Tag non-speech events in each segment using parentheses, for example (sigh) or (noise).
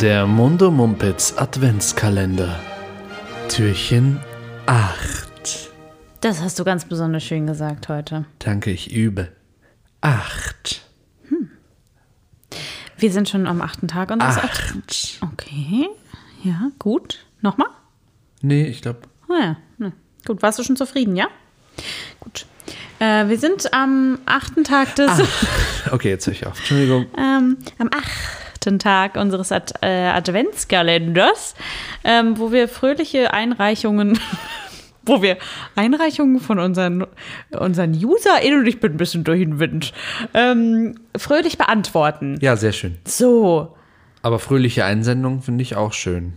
Der Mundo Mumpitz Adventskalender. Türchen 8. Das hast du ganz besonders schön gesagt heute. Danke, ich übe. 8. Wir sind schon am achten Tag unseres Ad- 8. Okay, ja, gut. Nochmal? Nee, ich glaube. Ah ja, ne. gut. Warst du schon zufrieden, ja? Gut. Äh, wir sind am achten Tag des, Okay, jetzt höre ich auf. Entschuldigung. ähm, am achten Tag unseres Ad äh, Adventskalenders, ähm, wo wir fröhliche Einreichungen, (laughs) wo wir Einreichungen von unseren, unseren UserInnen, und ich bin ein bisschen durch den Wind, ähm, fröhlich beantworten. Ja, sehr schön. So. Aber fröhliche Einsendungen finde ich auch schön.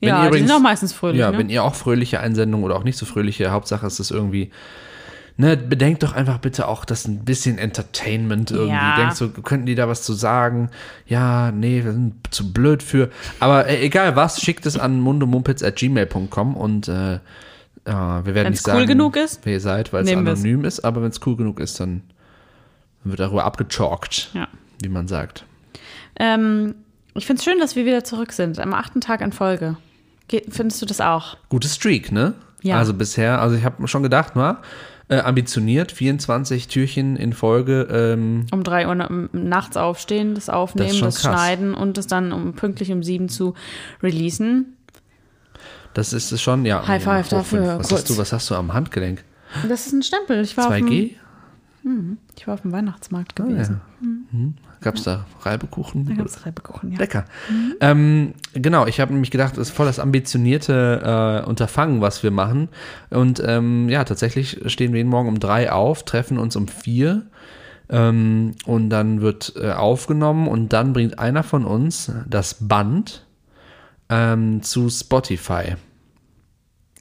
Wenn ja, ihr die übrigens- sind auch meistens fröhlich. Ja, ne? wenn ihr auch fröhliche Einsendungen oder auch nicht so fröhliche, Hauptsache es ist irgendwie. Ne, bedenkt doch einfach bitte auch, dass ein bisschen Entertainment irgendwie. Ja. Denkst du, könnten die da was zu sagen? Ja, nee, wir sind zu blöd für. Aber äh, egal was, schickt es an mundomumpitz.gmail.com und äh, äh, wir werden Wenn's nicht cool sagen, genug ist, wer ihr seid, weil es wir's. anonym ist. Aber wenn es cool genug ist, dann wird darüber abgechalkt, Ja. wie man sagt. Ähm, ich finde es schön, dass wir wieder zurück sind, am achten Tag in Folge. Ge findest du das auch? Gute Streak, ne? Ja. Also bisher, also ich habe schon gedacht, na, äh, ambitioniert, 24 Türchen in Folge. Ähm, Um drei Uhr na- nachts aufstehen, das aufnehmen, Das das, schneiden und es dann um pünktlich um sieben zu releasen. das ist es schon, ja. High five fünf. dafür, Was kurz. hast du, was hast du am Handgelenk? Das ist ein Stempel. Ich war, auf dem, 2G? ich war auf dem Weihnachtsmarkt Ja. gewesen. Gab es da Reibekuchen? Da gab es Reibekuchen, ja. Lecker. Ähm, genau, ich habe nämlich gedacht, das ist voll das ambitionierte äh, Unterfangen, was wir machen. Und ähm, ja, tatsächlich stehen wir jeden Morgen um drei auf, treffen uns um vier ähm, und dann wird äh, aufgenommen und dann bringt einer von uns das Band ähm, zu Spotify.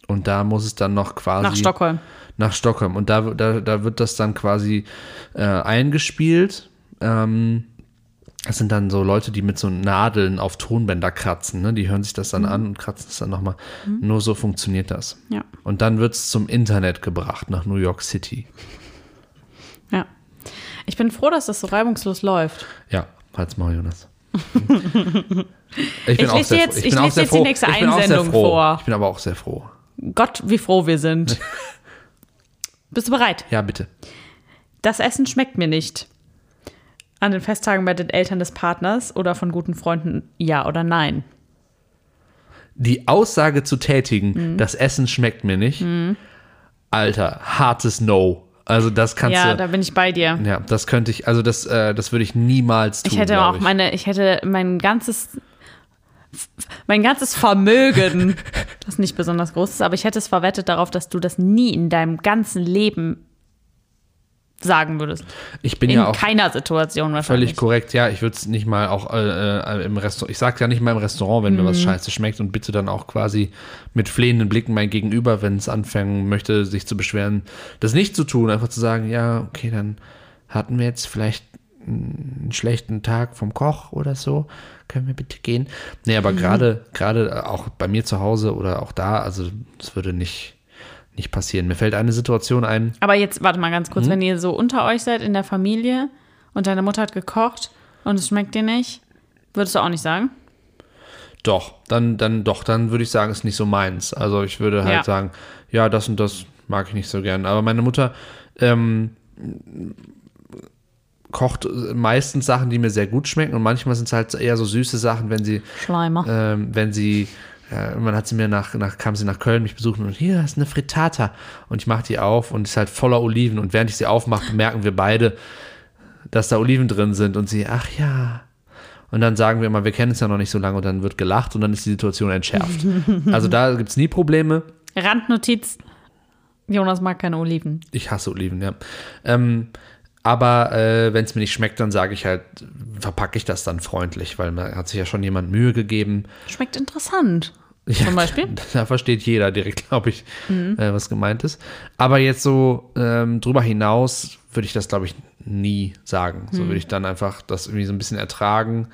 Und da muss es dann noch quasi Nach Stockholm. nach Stockholm. Und da, da, da wird das dann quasi äh, eingespielt. Ähm, das sind dann so Leute, die mit so Nadeln auf Tonbänder kratzen. Ne? Die hören sich das dann an und kratzen es dann nochmal. Nur so funktioniert das. Ja. Und dann wird es zum Internet gebracht, nach New York City. ja. Ich bin froh, dass das so reibungslos läuft. Ja, halt's mal, Jonas. (laughs) Ich, Ich lese sehr jetzt- froh. ich bin auch lese sehr jetzt die froh. nächste ich bin auch Einsendung vor. Ich bin aber auch sehr froh. Gott, wie froh wir sind. (laughs) Bist du bereit? Ja, bitte. Das Essen schmeckt mir nicht. An den Festtagen bei den Eltern des Partners oder von guten Freunden ja oder nein. die Aussage zu tätigen, Mhm. das Essen schmeckt mir nicht, Alter, hartes No. Also das kannst ja, du. da bin ich bei dir. ja, das könnte ich, also das, äh, das würde ich niemals tun. Ich hätte auch meine, ich hätte mein ganzes, mein ganzes Vermögen, (laughs) das nicht besonders groß ist, aber ich hätte es verwettet darauf, dass du das nie in deinem ganzen Leben sagen würdest. Ich bin In ja auch keiner Situation wahrscheinlich. völlig korrekt. Ja, ich würde es nicht mal auch äh, äh, im Restaurant. Ich sage ja nicht mal im Restaurant, wenn Mhm. mir was scheiße schmeckt und bitte dann auch quasi mit flehenden Blicken mein Gegenüber, wenn es anfangen möchte, sich zu beschweren, das nicht zu tun, einfach zu sagen, ja, okay, dann hatten wir jetzt vielleicht einen schlechten Tag vom Koch oder so, können wir bitte gehen. Nee, Mhm. aber gerade gerade auch bei mir zu Hause oder auch da, also das würde nicht nicht passieren. Mir fällt eine Situation ein, Aber jetzt, warte mal ganz kurz, wenn ihr so unter euch seid in der Familie und deine Mutter hat gekocht und es schmeckt dir nicht, würdest du auch nicht sagen? Doch, dann, dann, doch, dann würde ich sagen, ist nicht so meins. Also ich würde halt Ja. sagen, ja, das und das mag ich nicht so gern. Aber meine Mutter ähm, kocht meistens Sachen, die mir sehr gut schmecken und manchmal sind es halt eher so süße Sachen, wenn sie, Schleimer. ähm, wenn sie, äh, irgendwann hat sie mir nach, nach, kam sie nach Köln mich besuchen und hier ist eine Frittata und ich mache die auf und ist halt voller Oliven und während ich sie aufmache, bemerken wir beide, dass da Oliven drin sind und sie, ach ja. Und dann sagen wir immer, wir kennen es ja noch nicht so lange und dann wird gelacht und dann ist die Situation entschärft. (laughs) also da gibt es nie Probleme. Randnotiz: Jonas mag keine Oliven. Ich hasse Oliven, ja. Ähm, aber äh, wenn es mir nicht schmeckt, dann sage ich halt, verpacke ich das dann freundlich, weil man hat sich ja schon jemand Mühe gegeben. Schmeckt interessant. Ja, Zum Beispiel? (laughs) Da versteht jeder direkt, glaube ich, äh, was gemeint ist. Aber jetzt so ähm, drüber hinaus würde ich das, glaube ich, nie sagen. So würde ich dann einfach das irgendwie so ein bisschen ertragen.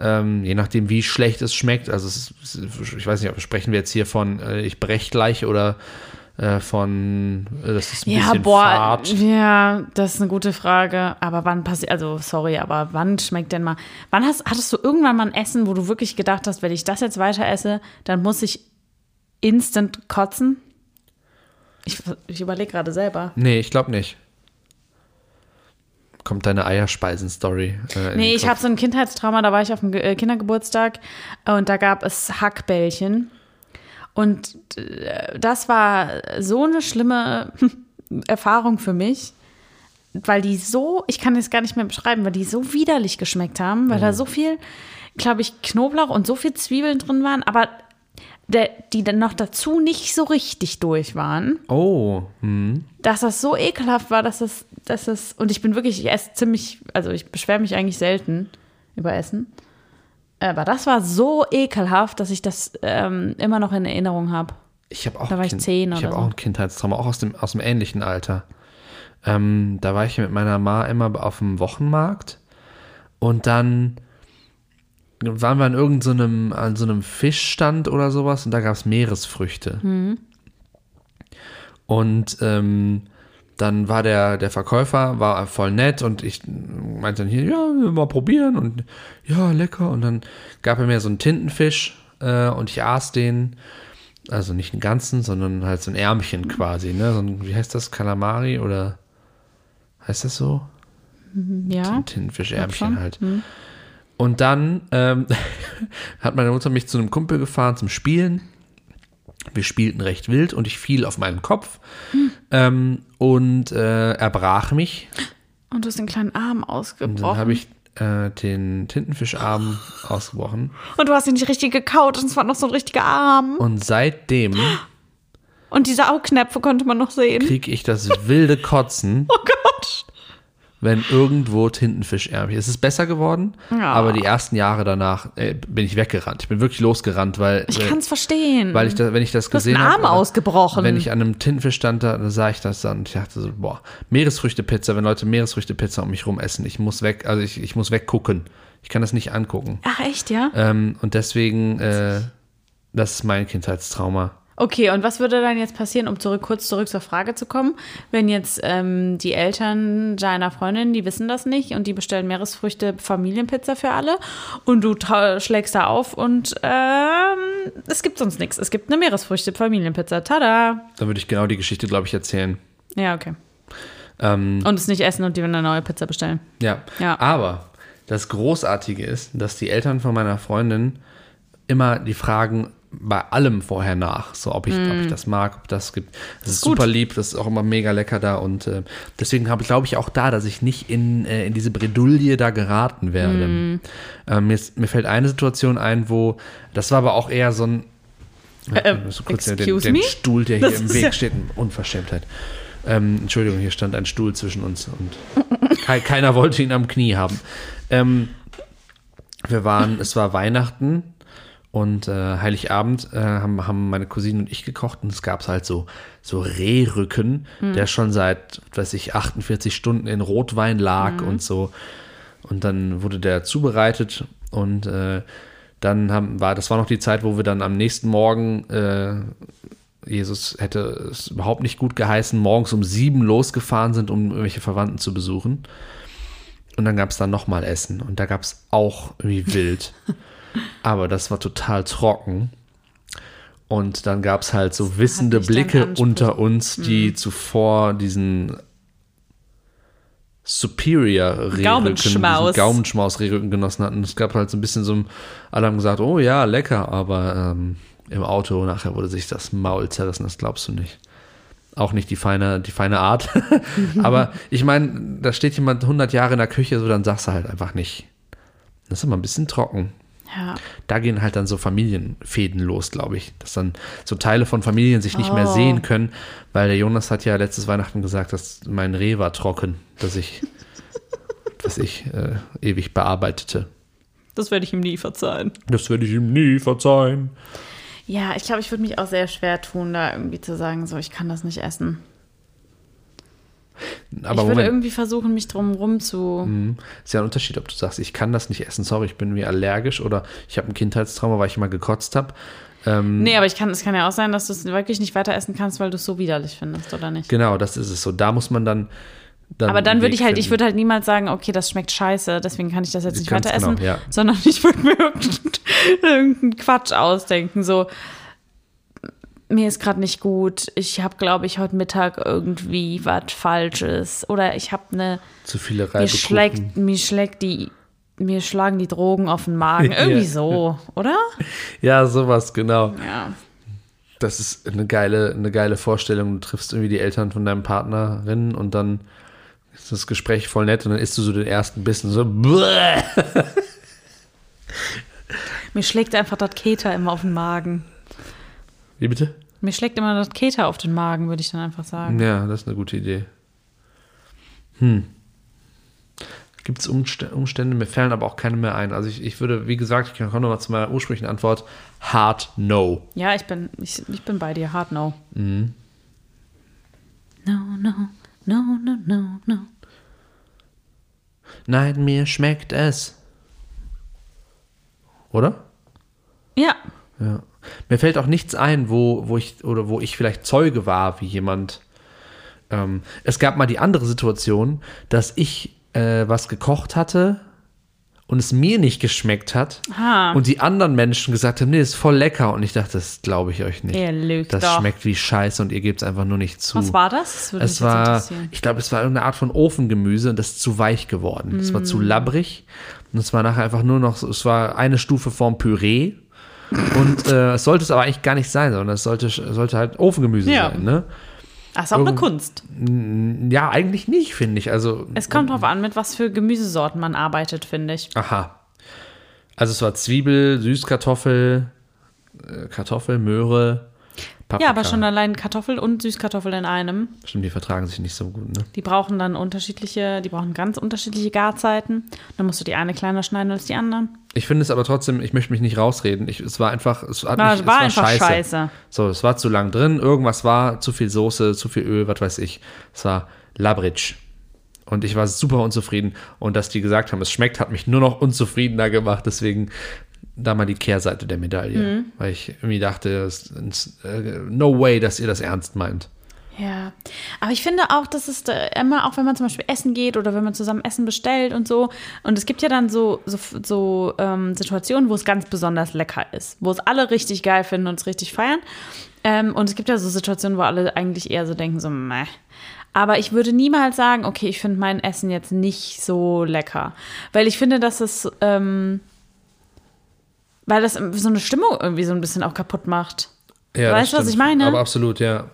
Ähm, je nachdem, wie schlecht es schmeckt. Also es ist, ich weiß nicht, sprechen wir jetzt hier von, äh, ich brech gleich oder äh, von, äh, das ist ein Ja, bisschen boah, fad. ja, das ist eine gute Frage. Aber wann passiert, also sorry, aber wann schmeckt denn mal, wann hast, hattest du irgendwann mal ein Essen, wo du wirklich gedacht hast, wenn ich das jetzt weiter esse, dann muss ich instant kotzen? Ich, ich überlege gerade selber. Nee, ich glaube nicht. Kommt deine Eierspeisen-Story. Äh, Nee, ich habe so ein Kindheitstrauma, da war ich auf dem äh, Kindergeburtstag und da gab es Hackbällchen. Und äh, das war so eine schlimme (laughs) Erfahrung für mich, weil die so, ich kann es gar nicht mehr beschreiben, weil die so widerlich geschmeckt haben, weil da so viel, glaube ich, Knoblauch und so viel Zwiebeln drin waren, aber der, die dann noch dazu nicht so richtig durch waren Oh, hm. dass das so ekelhaft war, dass das, dass das, und ich bin wirklich, ich esse ziemlich, also ich beschwere mich eigentlich selten über Essen. Aber das war so ekelhaft, dass ich das ähm, immer noch in Erinnerung habe. Ich habe auch, Da war ich Kind- zehn ich oder habe so. auch ein Kindheitstrauma, auch aus dem, aus dem ähnlichen Alter. Ähm, da war ich mit meiner Ma immer auf dem Wochenmarkt und dann waren wir an irgendeinem an so einem Fischstand oder sowas und da gab es Meeresfrüchte. Mhm. Und ähm, dann war der, der Verkäufer war voll nett und ich meinte dann hier, ja, mal probieren und ja, lecker. Und dann gab er mir so einen Tintenfisch äh, und ich aß den, also nicht einen ganzen, sondern halt so ein Ärmchen quasi, ne? So ein, wie heißt das? Kalamari oder heißt das so? Ja. Ein Tintenfischärmchen halt. Und dann ähm, (laughs) hat meine Mutter mich zu einem Kumpel gefahren zum Spielen. Wir spielten recht wild und ich fiel auf meinen Kopf ähm, und äh, erbrach mich. Und du hast den kleinen Arm Und ausgebrochen. dann habe ich äh, den Tintenfischarm ausgebrochen. und du hast ihn nicht richtig gekaut und es war noch so ein richtiger Arm. Und seitdem Und diese Augknöpfe konnte man noch sehen. kriege ich das wilde Kotzen, Oh Gott. Wenn irgendwo Tintenfischärmchen. Es ist besser geworden, Ja. aber die ersten Jahre danach äh, bin ich weggerannt. Ich bin wirklich losgerannt, weil, Ich äh, kann es verstehen. weil ich da, wenn ich das du gesehen habe. Arm ausgebrochen. Wenn ich an einem Tintenfisch stand, da, da sah ich das dann und ich dachte so, boah, Meeresfrüchtepizza, wenn Leute Meeresfrüchtepizza um mich rum essen, ich muss weg, also ich, ich muss weggucken. Ich kann das nicht angucken. Ach, echt, ja? Ähm, und deswegen, äh, das ist mein Kindheitstrauma. Okay, und was würde dann jetzt passieren, um zurück, kurz zurück zur Frage zu kommen, wenn jetzt ähm, die Eltern deiner Freundin, die wissen das nicht und die bestellen Meeresfrüchte Familienpizza für alle und du schlägst da auf und ähm, es gibt sonst nichts. Es gibt eine Meeresfrüchte Familienpizza. Tada! Dann würde ich genau die Geschichte, glaube ich, erzählen. Ja, okay. Ähm, Und es nicht essen und die eine neue Pizza bestellen. Ja. Ja. Aber das Großartige ist, dass die Eltern von meiner Freundin immer die fragen bei allem vorher nach, so ob ich, ob ich das mag, ob das gibt. Das ist, Mm. gut. super lieb, das ist auch immer mega lecker da und äh, deswegen habe ich, glaube ich, auch da, dass ich nicht in, äh, in diese Bredouille da geraten werde. Mm. Ähm, mir, ist, mir fällt eine Situation ein, wo, das war aber auch eher so ein, Äh, so kurz den, den? Stuhl, der hier Das im ist Weg ja- steht, Unverschämtheit. Ähm, Entschuldigung, hier stand ein Stuhl zwischen uns und (laughs) kei- keiner wollte ihn am Knie haben. Ähm, wir waren, es war Weihnachten und äh, Heiligabend äh, haben, haben meine Cousine und ich gekocht und es gab halt so, so Rehrücken, der schon seit, weiß ich, 48 Stunden in Rotwein lag und so. Und dann wurde der zubereitet und äh, dann haben, war, das war noch die Zeit, wo wir dann am nächsten Morgen, äh, Jesus hätte es überhaupt nicht gut geheißen, morgens um sieben losgefahren sind, um irgendwelche Verwandten zu besuchen. Und dann gab es dann nochmal Essen und da gab es auch irgendwie wild. (laughs) Aber das war total trocken. Und dann gab es halt so wissende Blicke unter uns, die zuvor diesen Superior Gaumenschmaus. Gaumenschmaus genossen hatten. Es gab halt so ein bisschen so, ein- alle haben gesagt, oh ja, lecker, aber ähm, im Auto nachher wurde sich das Maul zerrissen, das glaubst du nicht. Auch nicht die feine, die feine Art. (laughs) aber ich meine, da steht jemand 100 Jahre in der Küche, so dann sagst du halt einfach nicht. Das ist immer ein bisschen trocken. Ja. Da gehen halt dann so Familienfäden los, glaube ich. Dass dann so Teile von Familien sich nicht mehr Oh. sehen können, weil der Jonas hat ja letztes Weihnachten gesagt, dass mein Reh war trocken, dass ich, dass ich äh, ewig bearbeitete. Das werde ich ihm nie verzeihen. Das werde ich ihm nie verzeihen. Ja, ich glaube, ich würde mich auch sehr schwer tun, da irgendwie zu sagen, so, ich kann das nicht essen. Aber ich würde Moment, irgendwie versuchen, mich drum rum zu. Mhm. ist ja ein Unterschied, ob du sagst, ich kann das nicht essen, sorry, ich bin mir allergisch oder ich habe ein Kindheitstrauma, weil ich immer gekotzt habe. Ähm, Nee, aber ich kann, es kann ja auch sein, dass du es wirklich nicht weiter essen kannst, weil du es so widerlich findest, oder nicht? Genau, das ist es so. Da muss man dann. dann Aber dann würde ich halt, ich finden. würde halt niemals sagen, okay, das schmeckt scheiße, deswegen kann ich das jetzt nicht Ganz weiter genau, essen, ja. sondern (laughs) ich würde mir irgendeinen irgendeinen Quatsch ausdenken, so mir ist gerade nicht gut, ich habe, glaube ich, heute Mittag irgendwie was Falsches oder ich habe eine, Zu viele mir Reibekuchen. schlägt, mir schlägt die, mir schlagen die Drogen auf den Magen, (laughs) Ja. irgendwie so, oder? Ja, sowas, genau. Ja. Das ist eine geile, eine geile Vorstellung. Du triffst irgendwie die Eltern von deinem Partnerin und dann ist das Gespräch voll nett und dann isst du so den ersten Bissen so. (laughs) Mir schlägt einfach das Keter immer auf den Magen. Wie bitte? Mir schlägt immer das Keter auf den Magen, würde ich dann einfach sagen. Ja, das ist eine gute Idee. Hm. Gibt es Umstände? Mir fallen aber auch keine mehr ein. Also ich, ich würde, wie gesagt, ich komme nochmal zu meiner ursprünglichen Antwort. Hard No. Ja, ich bin, ich, ich bin bei dir. Hard no. No, no, no, no, no, no. Nein, mir schmeckt es. Oder? Ja, Ja. Mir fällt auch nichts ein, wo, wo ich oder wo ich vielleicht Zeuge war, wie jemand. Ähm, es gab mal die andere Situation, dass ich äh, was gekocht hatte und es mir nicht geschmeckt hat Ah. und die anderen Menschen gesagt haben, nee, ist voll lecker und ich dachte, das glaube ich euch nicht. Ihr lügt das doch. schmeckt wie Scheiße und ihr gebt es einfach nur nicht zu. was war das? Das Es war, ich glaube, es war irgendeine Art von Ofengemüse und das ist zu weich geworden. Es war Mm. zu labbrig und es war nachher einfach nur noch, es war eine Stufe vorm Püree und äh, es sollte es aber eigentlich gar nicht sein, sondern es sollte, sollte halt Ofengemüse Ja. sein, ne? Ach, ist auch eine irgend- Kunst. Ja, eigentlich nicht, finde ich. Also, Es kommt drauf an, mit was für Gemüsesorten man arbeitet, finde ich. aha. Also es war Zwiebel, Süßkartoffel, äh, Kartoffel, Möhre, Paprika. Ja, aber schon allein Kartoffel und Süßkartoffel in einem. Stimmt, die vertragen sich nicht so gut, ne? Die brauchen dann unterschiedliche, die brauchen ganz unterschiedliche Garzeiten. Dann musst du die eine kleiner schneiden als die anderen. Ich finde es aber trotzdem, ich möchte mich nicht rausreden. Ich, es war einfach, es, hat War, mich, war es war einfach scheiße. scheiße. So, es war zu lang drin, irgendwas war, zu viel Soße, zu viel Öl, was weiß ich. Es war labrig. Und ich war super unzufrieden. Und dass die gesagt haben, es schmeckt, hat mich nur noch unzufriedener gemacht. Deswegen da mal die Kehrseite der Medaille. Mhm. Weil ich irgendwie dachte, äh, no way, dass ihr das ernst meint. Ja, aber ich finde auch, dass es da immer, auch wenn man zum Beispiel essen geht oder wenn man zusammen Essen bestellt und so, und es gibt ja dann so, so, so ähm, Situationen, wo es ganz besonders lecker ist, wo es alle richtig geil finden und es richtig feiern. Ähm, und es gibt ja so Situationen, wo alle eigentlich eher so denken, so, meh. Aber ich würde niemals sagen, okay, ich finde mein Essen jetzt nicht so lecker. Weil ich finde, dass es, ähm, weil das so eine Stimmung irgendwie so ein bisschen auch kaputt macht. Ja, Weißt du, was ich meine? Aber absolut, ja.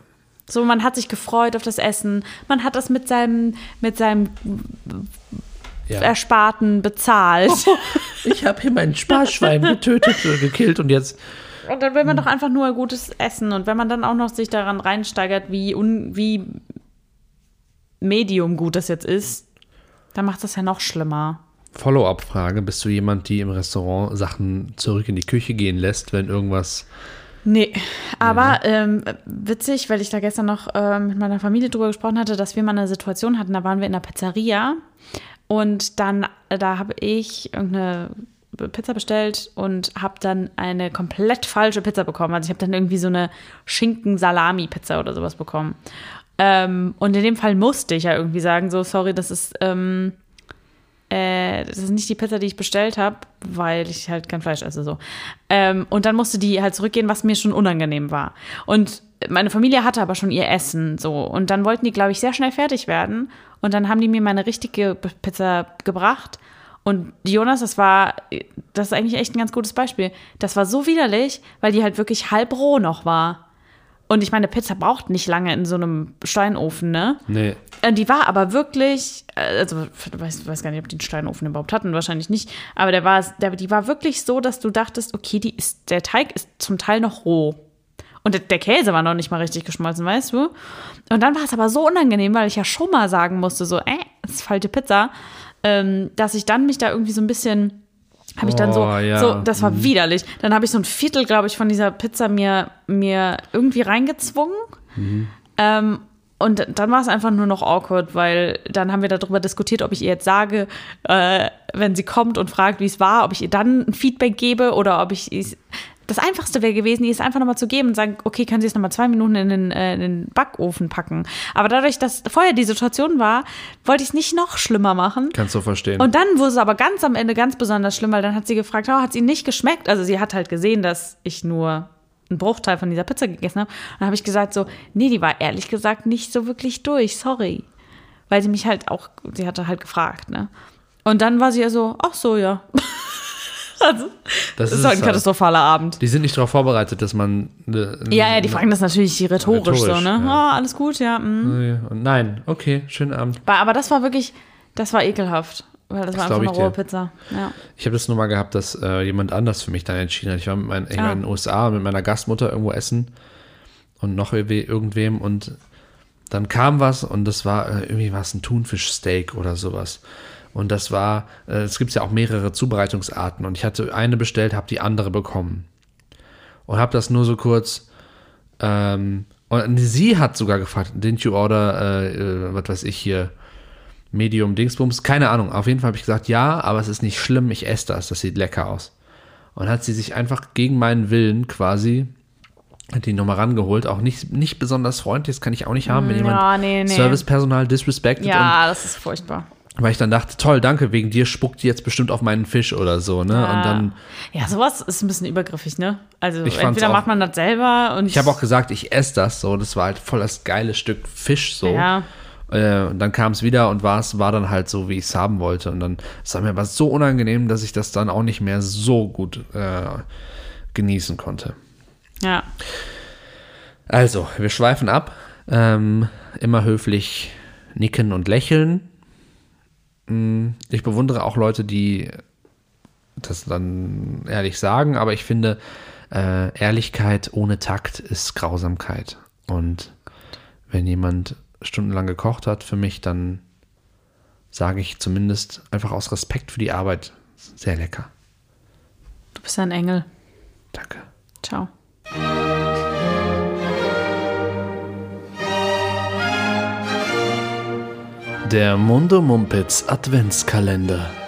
So, man hat sich gefreut auf das Essen. Man hat das mit seinem, mit seinem ja. Ersparten bezahlt. (laughs) Ich habe hier mein Sparschwein getötet, äh, gekillt und jetzt. Und dann will man doch einfach nur gutes Essen. Und wenn man dann auch noch sich daran reinsteigert, wie, un, wie medium gut das jetzt ist, dann macht das ja noch schlimmer. Follow-up-Frage: Bist du jemand, die im Restaurant Sachen zurück in die Küche gehen lässt, wenn irgendwas. Nee, aber ähm, witzig, weil ich da gestern noch ähm, mit meiner Familie drüber gesprochen hatte, dass wir mal eine Situation hatten, da waren wir in der Pizzeria und dann, äh, da habe ich irgendeine Pizza bestellt und habe dann eine komplett falsche Pizza bekommen. Also ich habe dann irgendwie so eine Schinken-Salami-Pizza oder sowas bekommen. Ähm, und in dem Fall musste ich ja irgendwie sagen, so, sorry, das ist, ähm, äh, das ist nicht die Pizza, die ich bestellt habe, weil ich halt kein Fleisch esse so. Ähm, und dann musste die halt zurückgehen, was mir schon unangenehm war. Und meine Familie hatte aber schon ihr Essen so. Und dann wollten die, glaube ich, sehr schnell fertig werden. Und dann haben die mir meine richtige Pizza gebracht. Und Jonas, das war, das ist eigentlich echt ein ganz gutes Beispiel. Das war so widerlich, weil die halt wirklich halb roh noch war. Und ich meine, Pizza braucht nicht lange in so einem Steinofen, ne? Nee. Die war aber wirklich, äh, also ich weiß, weiß gar nicht, ob die einen Steinofen überhaupt hatten, wahrscheinlich nicht. Aber der war, der, die war wirklich so, dass du dachtest, okay, die ist, der Teig ist zum Teil noch roh. Und der, der Käse war noch nicht mal richtig geschmolzen, weißt du? Und dann war es aber so unangenehm, weil ich ja schon mal sagen musste, so, äh, das ist falsche Pizza, ähm, dass ich dann mich da irgendwie so ein bisschen habe ich dann so, Oh, ja. so, das war widerlich. Dann habe ich so ein Viertel, glaube ich, von dieser Pizza mir, mir irgendwie reingezwungen. Ähm, und dann war es einfach nur noch awkward, weil dann haben wir darüber diskutiert, ob ich ihr jetzt sage, äh, wenn sie kommt und fragt, wie es war, ob ich ihr dann ein Feedback gebe oder ob ich. Das Einfachste wäre gewesen, ihr es einfach nochmal zu geben und sagen, okay, können Sie es nochmal zwei Minuten in den, äh, in den Backofen packen. Aber dadurch, dass vorher die Situation war, wollte ich es nicht noch schlimmer machen. Kannst du verstehen. Und dann wurde es aber ganz am Ende ganz besonders schlimm, weil dann hat sie gefragt, oh, hat es Ihnen nicht geschmeckt? Also sie hat halt gesehen, dass ich nur einen Bruchteil von dieser Pizza gegessen habe. Und dann habe ich gesagt so, nee, die war ehrlich gesagt nicht so wirklich durch, sorry. Weil sie mich halt auch, sie hatte halt gefragt, ne? Und dann war sie ja so, ach so, ja. (laughs) also, das, Das ist halt ein katastrophaler Abend. Die sind nicht darauf vorbereitet, dass man. ne- Ja, ja, die fragen das natürlich rhetorisch, so, Rhetorisch, ne? ja. Ah, alles gut, ja. mm. Nein, okay, schönen Abend. Aber- Aber das war wirklich, das war ekelhaft. Weil das, war glaub einfach eine rohe Pizza. Ja. Ich habe das nur mal gehabt, dass äh, jemand anders für mich dann entschieden hat. Ich war, mit mein, ich war Ah. in den USA mit meiner Gastmutter irgendwo essen und noch irgendwem und dann kam was und das war äh, irgendwie was ein Thunfischsteak oder sowas. Und das war, äh, es gibt ja auch mehrere Zubereitungsarten und ich hatte eine bestellt, habe die andere bekommen und habe das nur so kurz. Ähm, und sie hat sogar gefragt, didn't you order, äh, äh, was weiß ich hier, Medium Dingsbums, keine Ahnung. Auf jeden Fall habe ich gesagt, ja, aber es ist nicht schlimm, ich esse das, das sieht lecker aus. Und hat sie sich einfach gegen meinen Willen quasi hat die nochmal rangeholt, auch nicht, nicht besonders freundlich, das kann ich auch nicht haben, wenn Ja, jemand nee, nee. Servicepersonal disrespected ja, das ist furchtbar. Weil ich dann dachte, toll, danke, wegen dir spuckt die jetzt bestimmt auf meinen Fisch oder so, ne? Und dann, Ja, sowas ist ein bisschen übergriffig, ne? Also entweder auch- macht man das selber und ich habe auch gesagt, ich esse das so, das war halt voll das geile Stück Fisch so. Ja. Äh, und dann kam es wieder und war es war dann halt so, wie ich es haben wollte. Und dann es war mir aber so unangenehm, dass ich das dann auch nicht mehr so gut äh, genießen konnte. ja. Also, wir schweifen ab. Ähm, immer höflich nicken und lächeln. Mm, Ich bewundere auch Leute, die das dann ehrlich sagen, aber ich finde, äh, Ehrlichkeit ohne Takt ist Grausamkeit. Und wenn jemand stundenlang gekocht hat für mich, dann sage ich zumindest einfach aus Respekt für die Arbeit sehr lecker. Du bist ein Engel. Danke. Ciao. Der Mundo Mumpitz Adventskalender.